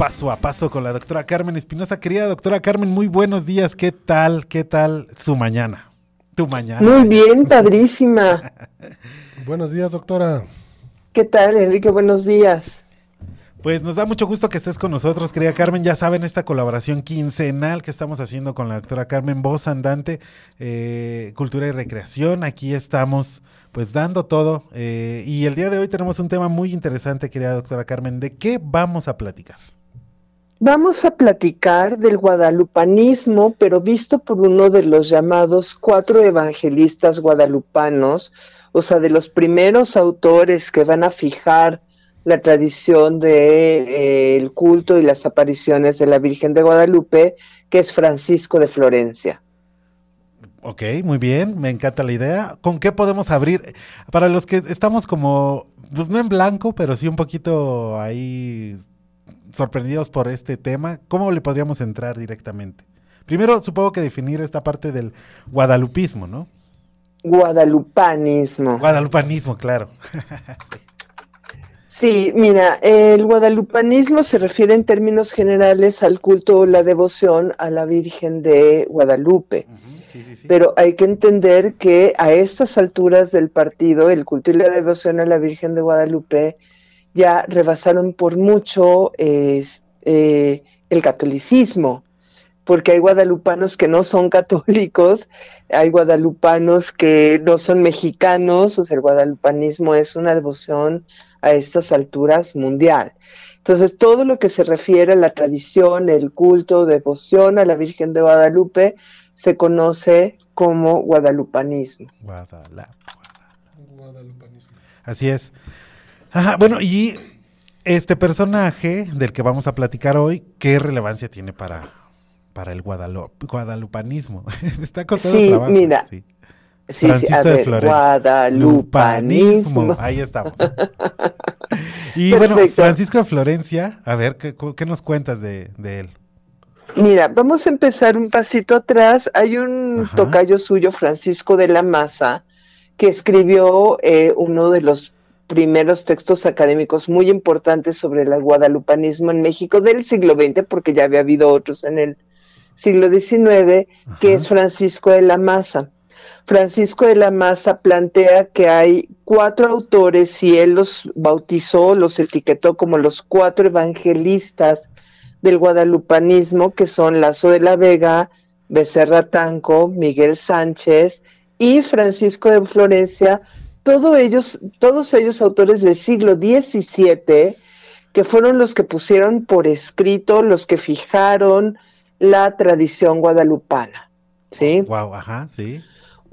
Paso a paso con la doctora Carmen Espinosa. Querida doctora Carmen, muy buenos días. ¿Qué tal? ¿Qué tal su mañana? Tu mañana. Muy bien, padrísima. Buenos días, doctora. ¿Qué tal, Enrique? Buenos días. Pues nos da mucho gusto que estés con nosotros, querida Carmen. Ya saben, esta colaboración quincenal que estamos haciendo con la doctora Carmen, voz andante, eh, cultura y recreación. Aquí estamos pues dando todo. eh, y el día de hoy tenemos un tema muy interesante, querida doctora Carmen. ¿De qué vamos a platicar? Vamos a platicar del guadalupanismo, pero visto por uno de los llamados cuatro evangelistas guadalupanos, o sea, de los primeros autores que van a fijar la tradición del de, eh, culto y las apariciones de la Virgen de Guadalupe, que es Francisco de Florencia. Ok, muy bien, me encanta la idea. ¿Con qué podemos abrir? Para los que estamos como, pues no en blanco, pero sí un poquito ahí sorprendidos por este tema, ¿cómo le podríamos entrar directamente? Primero, supongo que definir esta parte del guadalupismo, ¿no? Guadalupanismo. Guadalupanismo, claro. sí. sí, mira, el guadalupanismo se refiere en términos generales al culto o la devoción a la Virgen de Guadalupe. Uh -huh. Sí, sí, sí. Pero hay que entender que a estas alturas del partido, el culto y la devoción a la Virgen de Guadalupe ya rebasaron por mucho eh, eh, el catolicismo, porque hay guadalupanos que no son católicos, hay guadalupanos que no son mexicanos, o sea, el guadalupanismo es una devoción a estas alturas mundial. Entonces, todo lo que se refiere a la tradición, el culto, devoción a la Virgen de Guadalupe, se conoce como guadalupanismo. Guadala, guadalupanismo. Así es. Ajá, bueno, y este personaje del que vamos a platicar hoy, ¿qué relevancia tiene para, para el guadalu guadalupanismo? Está costando sí, trabajo. Mira. Sí. Sí, Francisco sí, de ver, Florencia. Guadalupanismo. Ahí estamos. y bueno, Francisco de Florencia, a ver, ¿qué, qué nos cuentas de, de, él? Mira, vamos a empezar un pasito atrás. Hay un Ajá. tocayo suyo, Francisco de la Maza, que escribió eh, uno de los primeros textos académicos muy importantes sobre el guadalupanismo en México del siglo XX, porque ya había habido otros en el siglo XIX, Ajá. que es Francisco de la Maza. Francisco de la Maza plantea que hay cuatro autores y él los bautizó, los etiquetó como los cuatro evangelistas del guadalupanismo, que son Lazo de la Vega, Becerra Tanco, Miguel Sánchez y Francisco de Florencia, todos ellos, todos ellos autores del siglo XVII, que fueron los que pusieron por escrito, los que fijaron la tradición guadalupana. ¿sí? Wow, ajá, sí.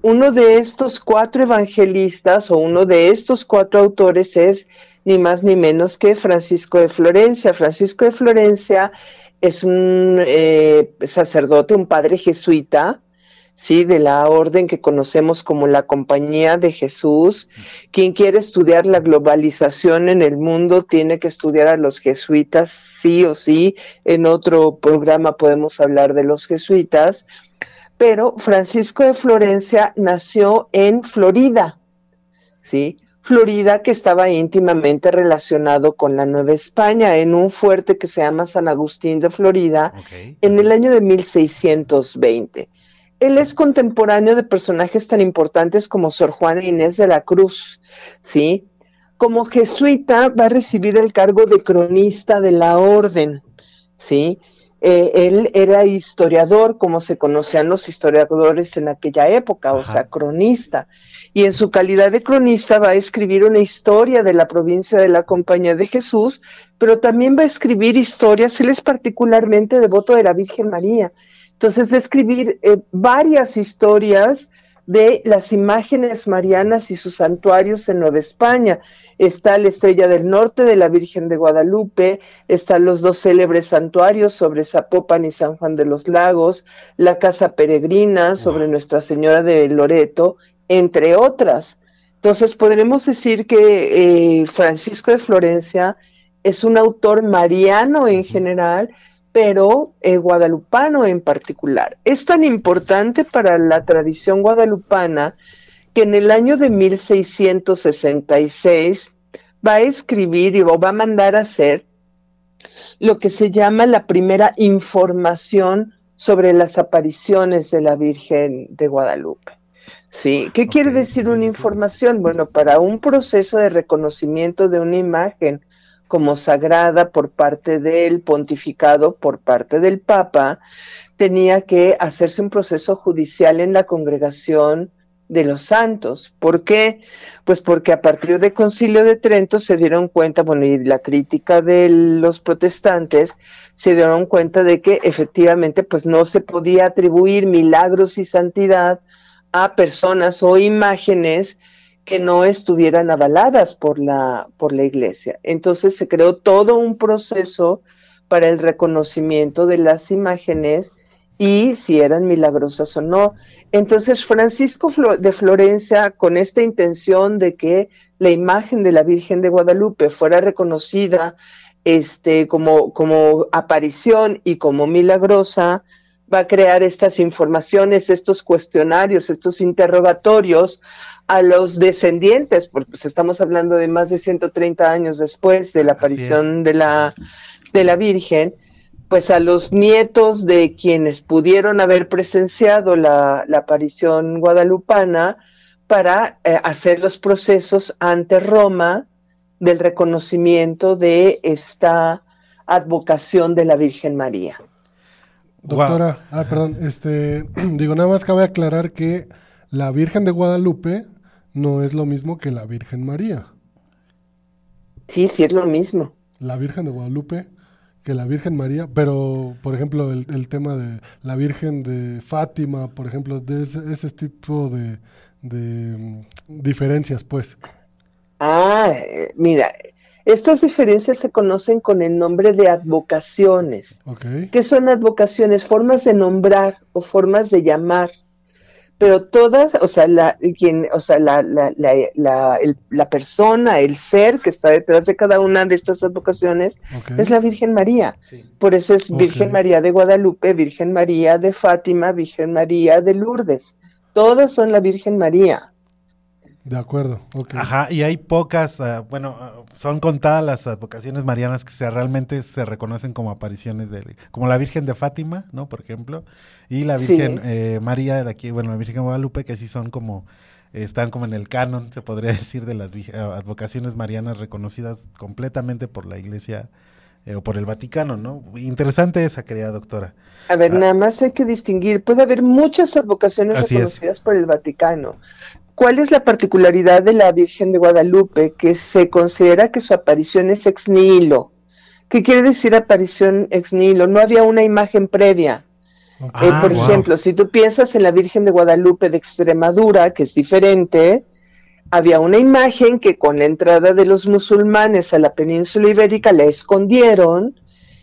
Uno de estos cuatro evangelistas o uno de estos cuatro autores es ni más ni menos que Francisco de Florencia. Francisco de Florencia es un eh, sacerdote, un padre jesuita, sí, de la orden que conocemos como la Compañía de Jesús. Quien quiere estudiar la globalización en el mundo tiene que estudiar a los jesuitas, sí o sí. En otro programa podemos hablar de los jesuitas. Pero Francisco de Florencia nació en Florida, sí. Florida que estaba íntimamente relacionado con la Nueva España en un fuerte que se llama San Agustín de Florida okay. en el año de 1620. Él es contemporáneo de personajes tan importantes como Sor Juana Inés de la Cruz, ¿sí? Como jesuita va a recibir el cargo de cronista de la orden, ¿sí? Eh, él era historiador, como se conocían los historiadores en aquella época, Ajá. o sea, cronista. Y en su calidad de cronista va a escribir una historia de la provincia de la Compañía de Jesús, pero también va a escribir historias, él es particularmente devoto de la Virgen María. Entonces va a escribir eh, varias historias de las imágenes marianas y sus santuarios en Nueva España. Está la Estrella del Norte de la Virgen de Guadalupe, están los dos célebres santuarios sobre Zapopan y San Juan de los Lagos, la Casa Peregrina sobre Nuestra Señora de Loreto, entre otras. Entonces podremos decir que eh, Francisco de Florencia es un autor mariano en general, pero eh, guadalupano en particular. Es tan importante para la tradición guadalupana que en el año de 1666 va a escribir y va a mandar a hacer lo que se llama la primera información sobre las apariciones de la Virgen de Guadalupe. ¿Sí? ¿Qué quiere decir una información? Bueno, para un proceso de reconocimiento de una imagen como sagrada por parte del pontificado, por parte del Papa, tenía que hacerse un proceso judicial en la congregación de los santos. ¿Por qué? Pues porque a partir del concilio de Trento se dieron cuenta, bueno, y la crítica de los protestantes se dieron cuenta de que efectivamente pues no se podía atribuir milagros y santidad a personas o imágenes que no estuvieran avaladas por la, por la iglesia. Entonces se creó todo un proceso para el reconocimiento de las imágenes y si eran milagrosas o no. Entonces Francisco de Florencia, con esta intención de que la imagen de la Virgen de Guadalupe fuera reconocida este, como, como aparición y como milagrosa, va a crear estas informaciones, estos cuestionarios, estos interrogatorios a los descendientes, porque pues, estamos hablando de más de 130 años después de la aparición de la, de la Virgen, pues a los nietos de quienes pudieron haber presenciado la, la aparición guadalupana para eh, hacer los procesos ante Roma del reconocimiento de esta advocación de la Virgen María. Doctora, ah, perdón, este, digo, nada más cabe aclarar que la Virgen de Guadalupe no es lo mismo que la Virgen María. Sí, sí es lo mismo. La Virgen de Guadalupe que la Virgen María, pero por ejemplo el, el tema de la Virgen de Fátima, por ejemplo, de ese, ese tipo de, de mm, diferencias, pues. Ah, eh, mira, estas diferencias se conocen con el nombre de advocaciones. Ok. ¿Qué son advocaciones? Formas de nombrar o formas de llamar. Pero todas, o sea, la, quien, o sea, la, la, la, la, el- la persona, el ser que está detrás de cada una de estas advocaciones es la Virgen María. Por eso es Virgen. María de Guadalupe, Virgen María de Fátima, Virgen María de Lourdes. Todas son la Virgen María. De acuerdo, ok. Ajá, y hay pocas, ah, bueno, ah, son contadas las advocaciones marianas que se, realmente se reconocen como apariciones de, como la Virgen de Fátima, ¿no? Por ejemplo, y la Sí. Virgen eh, María de aquí, bueno, la Virgen de Guadalupe, que sí son como, eh, están como en el canon, se podría decir, de las ah, advocaciones marianas reconocidas completamente por la Iglesia eh, o por el Vaticano, ¿no? Interesante esa, querida doctora. A ver, nada más hay que distinguir, puede haber muchas advocaciones Así es. reconocidas por el Vaticano. ¿Cuál es la particularidad de la Virgen de Guadalupe? Que se considera que su aparición es ex nihilo. ¿Qué quiere decir aparición ex nihilo? No había una imagen previa. Eh, Ah, por wow. ejemplo, si tú piensas en la Virgen de Guadalupe de Extremadura, que es diferente, había una imagen que con la entrada de los musulmanes a la península ibérica la escondieron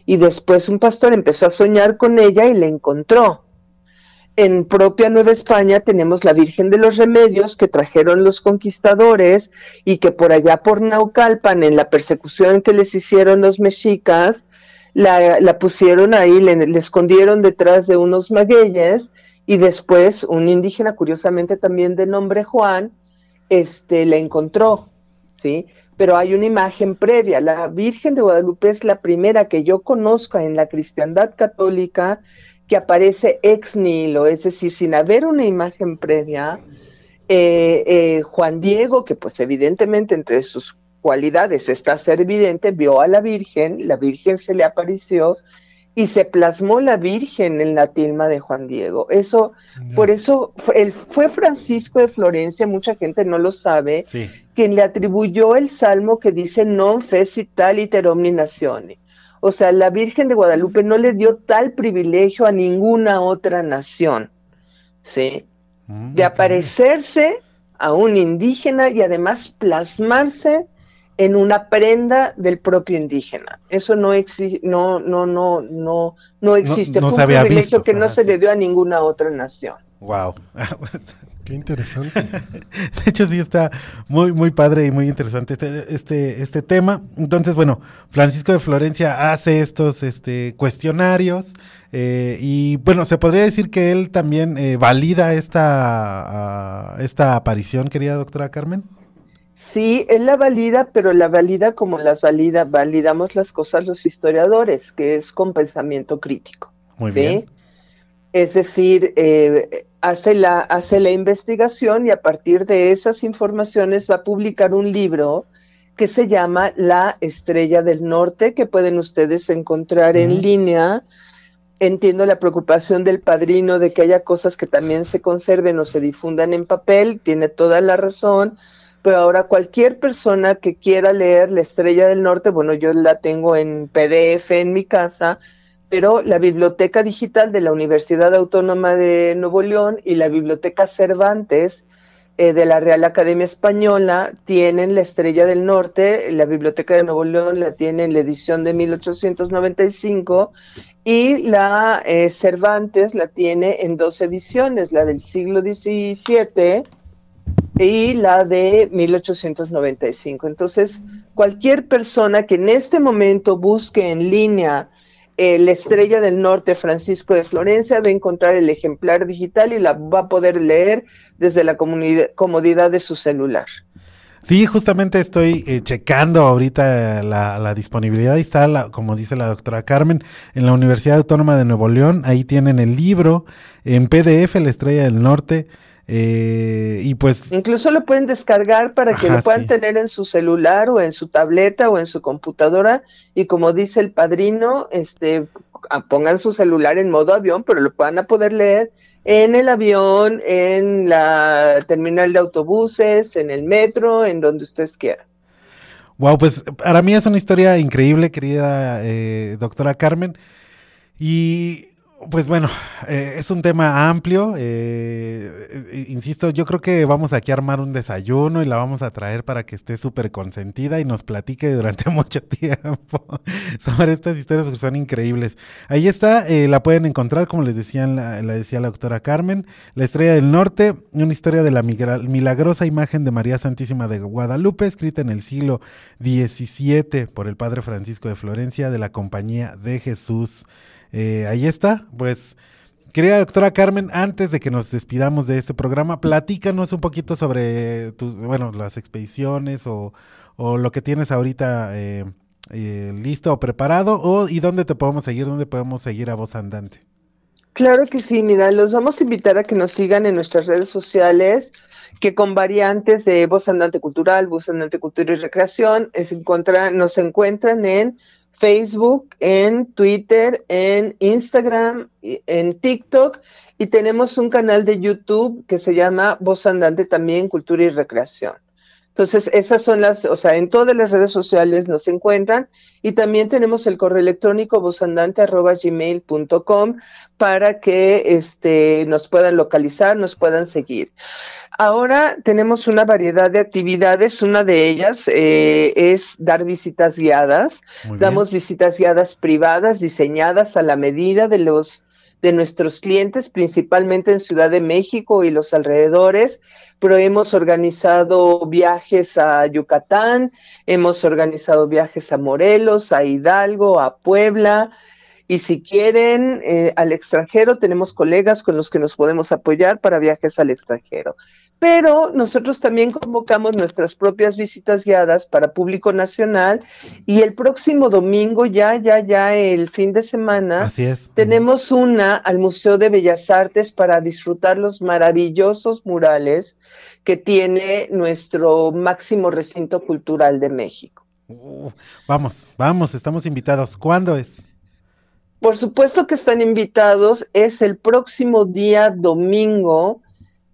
y después un pastor empezó a soñar con ella y la encontró. En propia Nueva España tenemos la Virgen de los Remedios que trajeron los conquistadores y que por allá por Naucalpan, en la persecución que les hicieron los mexicas, la, pusieron ahí, le, le escondieron detrás de unos magueyes y después un indígena, curiosamente también de nombre Juan, este, la encontró, ¿sí? Pero hay una imagen previa. La Virgen de Guadalupe es la primera que yo conozca en la cristiandad católica que aparece ex nihilo, es decir, sin haber una imagen previa. Eh, eh, Juan Diego, que pues evidentemente entre sus cualidades está ser evidente, vio a la Virgen, la Virgen se le apareció y se plasmó la Virgen en la tilma de Juan Diego. Eso, por eso fue, Francisco de Florencia, mucha gente no lo sabe, Sí. quien le atribuyó el salmo que dice non fecit iter omni natione. O sea, la Virgen de Guadalupe no le dio tal privilegio a ninguna otra nación, ¿sí? Mm, De aparecerse a un indígena y además plasmarse en una prenda del propio indígena. Eso no existe, no, no, no, no, no existe. no Fue se un había privilegio visto, que no se le dio a ninguna otra nación. Wow. Qué interesante. De hecho, sí está muy, muy padre y muy interesante este, este, este tema. Entonces, bueno, Francisco de Florencia hace estos este, cuestionarios eh, y, bueno, se podría decir que él también eh, valida esta, ah, esta aparición, querida doctora Carmen. Sí, él la valida, pero la valida como las valida, validamos las cosas los historiadores, que es con pensamiento crítico. Muy ¿sí? bien. Es decir, eh, hace, la, hace la investigación y a partir de esas informaciones va a publicar un libro que se llama La Estrella del Norte, que pueden ustedes encontrar en línea. Entiendo la preocupación del padrino de que haya cosas que también se conserven o se difundan en papel, tiene toda la razón, pero ahora cualquier persona que quiera leer La Estrella del Norte, bueno, yo la tengo en PDF en mi casa, pero la Biblioteca Digital de la Universidad Autónoma de Nuevo León y la Biblioteca Cervantes eh, de la Real Academia Española tienen la Estrella del Norte, la Biblioteca de Nuevo León la tiene en la edición de 1895 y la eh, Cervantes la tiene en dos ediciones, la del siglo XVII y la de 1895. Entonces, cualquier persona que en este momento busque en línea eh, la estrella del norte Francisco de Florencia va a encontrar el ejemplar digital y la va a poder leer desde la comodidad de su celular. Sí, justamente estoy eh, checando ahorita la, la disponibilidad. Ahí está, la- como dice la doctora Carmen, en la Universidad Autónoma de Nuevo León. Ahí tienen el libro en PDF, La Estrella del Norte. Eh, y pues Incluso lo pueden descargar para que Ajá, lo puedan sí. tener en su celular o en su tableta o en su computadora y como dice el padrino, este a- pongan su celular en modo avión, pero lo van a poder leer en el avión, en la terminal de autobuses, en el metro, en donde ustedes quieran. Wow, pues para mí es una historia increíble, querida eh, doctora Carmen. Y pues bueno, eh, es un tema amplio. eh, eh, insisto, yo creo que vamos aquí a armar un desayuno y la vamos a traer para que esté súper consentida y nos platique durante mucho tiempo sobre estas historias que son increíbles. Ahí está, la pueden encontrar, como les decía, la, la decía la doctora Carmen, La Estrella del Norte, una historia de la milagrosa imagen de María Santísima de Guadalupe, escrita en el siglo XVII por el padre Francisco de Florencia de la Compañía de Jesús. Eh, ahí está, pues. Querida doctora Carmen, antes de que nos despidamos de este programa, platícanos un poquito sobre tus, bueno, las expediciones o, o lo que tienes ahorita eh, eh, listo o preparado, o y dónde te podemos seguir, dónde podemos seguir a voz andante. Claro que sí, mira, los vamos a invitar a que nos sigan en nuestras redes sociales, que con variantes de Voz Andante Cultural, Voz Andante Cultura y Recreación, es nos encuentran en Facebook, en Twitter, en Instagram, en TikTok y tenemos un canal de YouTube que se llama Voz Andante también Cultura y Recreación. Entonces, esas son las, o sea, en todas las redes sociales nos encuentran y también tenemos el correo electrónico vozandante.gmail.com para que este, nos puedan localizar, nos puedan seguir. Ahora tenemos una variedad de actividades, una de ellas eh, es dar visitas guiadas. Damos visitas guiadas privadas diseñadas a la medida de los de nuestros clientes, principalmente en Ciudad de México y los alrededores, pero hemos organizado viajes a Yucatán, hemos organizado viajes a Morelos, a Hidalgo, a Puebla, y si quieren eh, al extranjero, tenemos colegas con los que nos podemos apoyar para viajes al extranjero. Pero nosotros también convocamos nuestras propias visitas guiadas para público nacional y el próximo domingo, ya, ya, ya, el fin de semana, Así es. tenemos una al Museo de Bellas Artes para disfrutar los maravillosos murales que tiene nuestro máximo recinto cultural de México. Uh, vamos, vamos, estamos invitados. ¿Cuándo es? Por supuesto que están invitados, es el próximo día domingo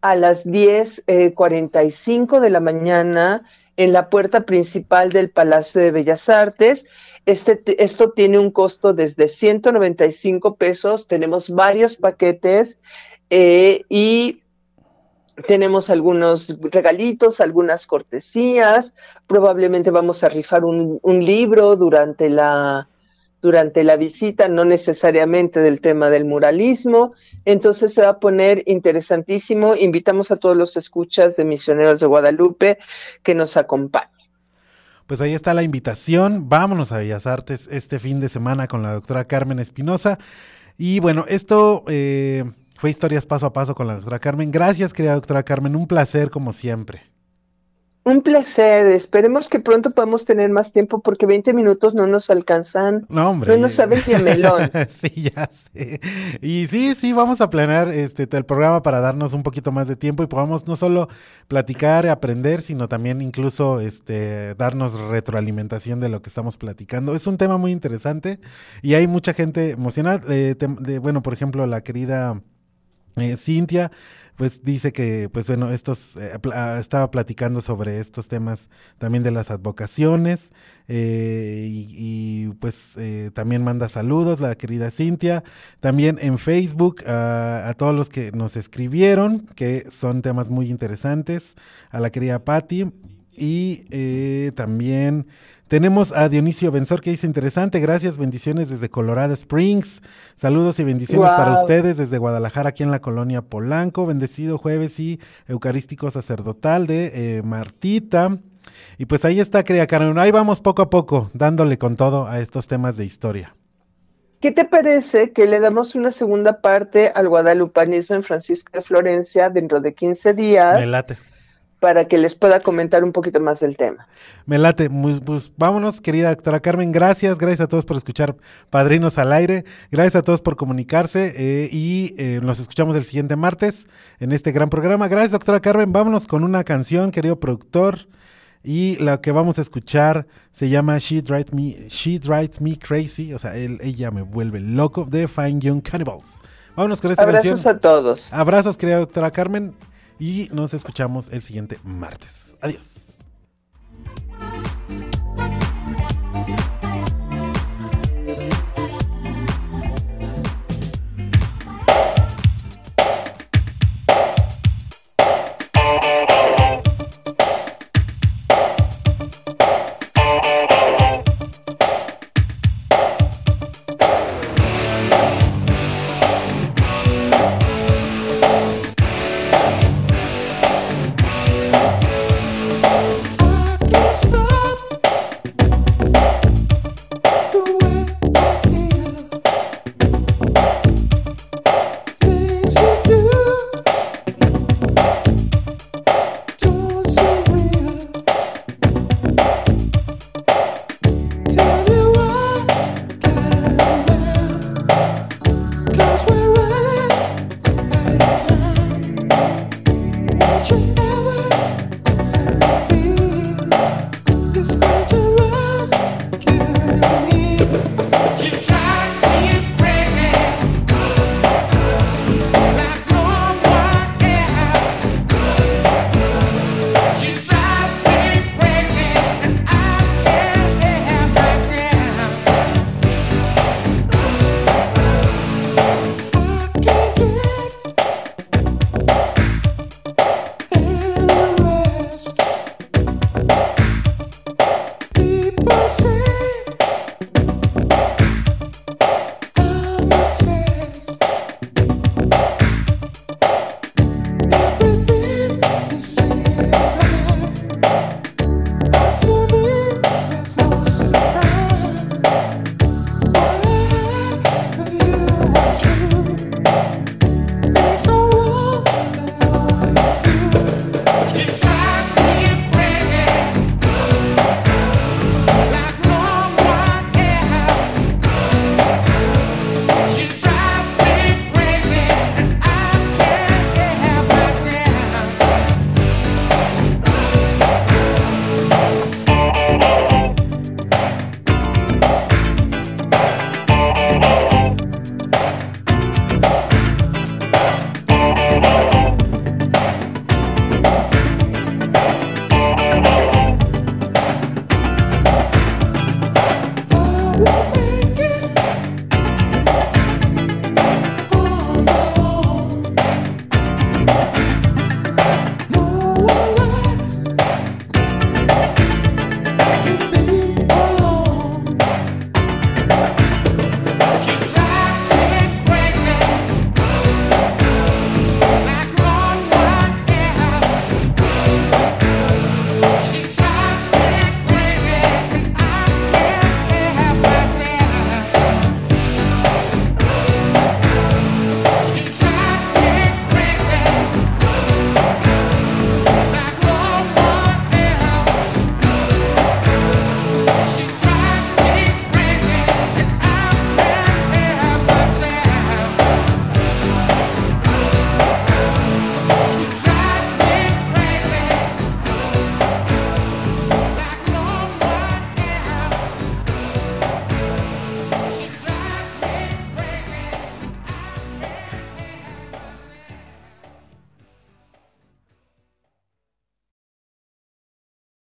a las 10.45 de la mañana en la puerta principal del Palacio de Bellas Artes. Este, esto tiene un costo desde 195 pesos, tenemos varios paquetes eh, y tenemos algunos regalitos, algunas cortesías, probablemente vamos a rifar un libro durante la, durante la visita, no necesariamente del tema del muralismo. Entonces se va a poner interesantísimo. Invitamos a todos los escuchas de Misioneros de Guadalupe que nos acompañen. Pues ahí está la invitación. Vámonos a Bellas Artes este fin de semana con la doctora Carmen Espinosa. Y bueno, esto eh, fue historias paso a paso con la doctora Carmen. Gracias, querida doctora Carmen. Un placer como siempre. Un placer. Esperemos que pronto podamos tener más tiempo porque 20 minutos no nos alcanzan. No, hombre. No nos saben ni a melón. sí, ya sé. Y sí, sí, vamos a planear este el programa para darnos un poquito más de tiempo y podamos no solo platicar, aprender, sino también incluso este darnos retroalimentación de lo que estamos platicando. Es un tema muy interesante y hay mucha gente emocionada. eh, de, bueno, por ejemplo, la querida eh, Cintia, pues dice que, pues bueno, estos, eh, ah, estaba platicando sobre estos temas también de las advocaciones eh, y, pues eh, también manda saludos la querida Cintia, también en Facebook ah, a todos los que nos escribieron, que son temas muy interesantes, a la querida Patti. Y también tenemos a Dionisio Benzor que dice interesante, gracias, bendiciones desde Colorado Springs. Saludos y bendiciones para ustedes desde Guadalajara, aquí en la colonia Polanco. Bendecido jueves y eucarístico sacerdotal de eh, Martita. Y pues ahí está, querida Carmen. Ahí vamos poco a poco, dándole con todo a estos temas de historia. ¿Qué te parece que le damos una segunda parte al guadalupanismo en Francisco de Florencia dentro de 15 días Me late. Para que les pueda comentar un poquito más del tema? Me late. Pues, vámonos, querida doctora Carmen. Gracias, gracias a todos por escuchar Padrinos al Aire. Gracias a todos por comunicarse. eh, y eh, nos escuchamos el siguiente martes en este gran programa. Gracias, doctora Carmen. Vámonos con una canción, querido productor. Y la que vamos a escuchar se llama She Drives Me, She Drives Me Crazy. O sea, él- ella me vuelve loco de Fine Young Cannibals. Vámonos con esta Abrazos canción. a todos. Abrazos, querida doctora Carmen. Y nos escuchamos el siguiente martes. Adiós.